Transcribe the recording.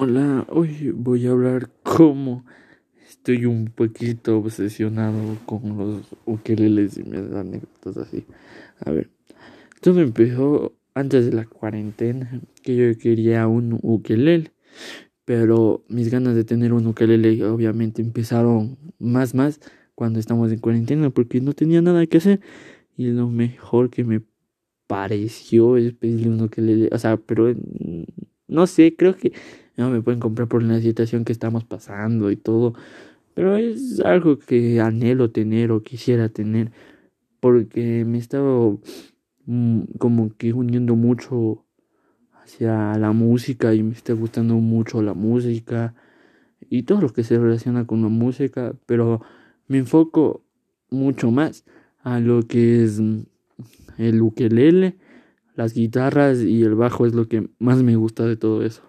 Hola, hoy voy a hablar como estoy un poquito obsesionado con los ukeleles y dan anécdotas así. A ver, todo empezó antes de la cuarentena, que yo quería un ukelele, pero mis ganas de tener un ukelele obviamente empezaron más más cuando estamos en cuarentena porque no tenía nada que hacer y lo mejor que me pareció es pedirle un ukelele, o sea, pero no sé, creo que no me pueden comprar por la situación que estamos pasando y todo. Pero es algo que anhelo tener o quisiera tener. Porque me he estado mm, como que uniendo mucho hacia la música y me está gustando mucho la música y todo lo que se relaciona con la música. Pero me enfoco mucho más a lo que es mm, el ukelele, las guitarras y el bajo es lo que más me gusta de todo eso.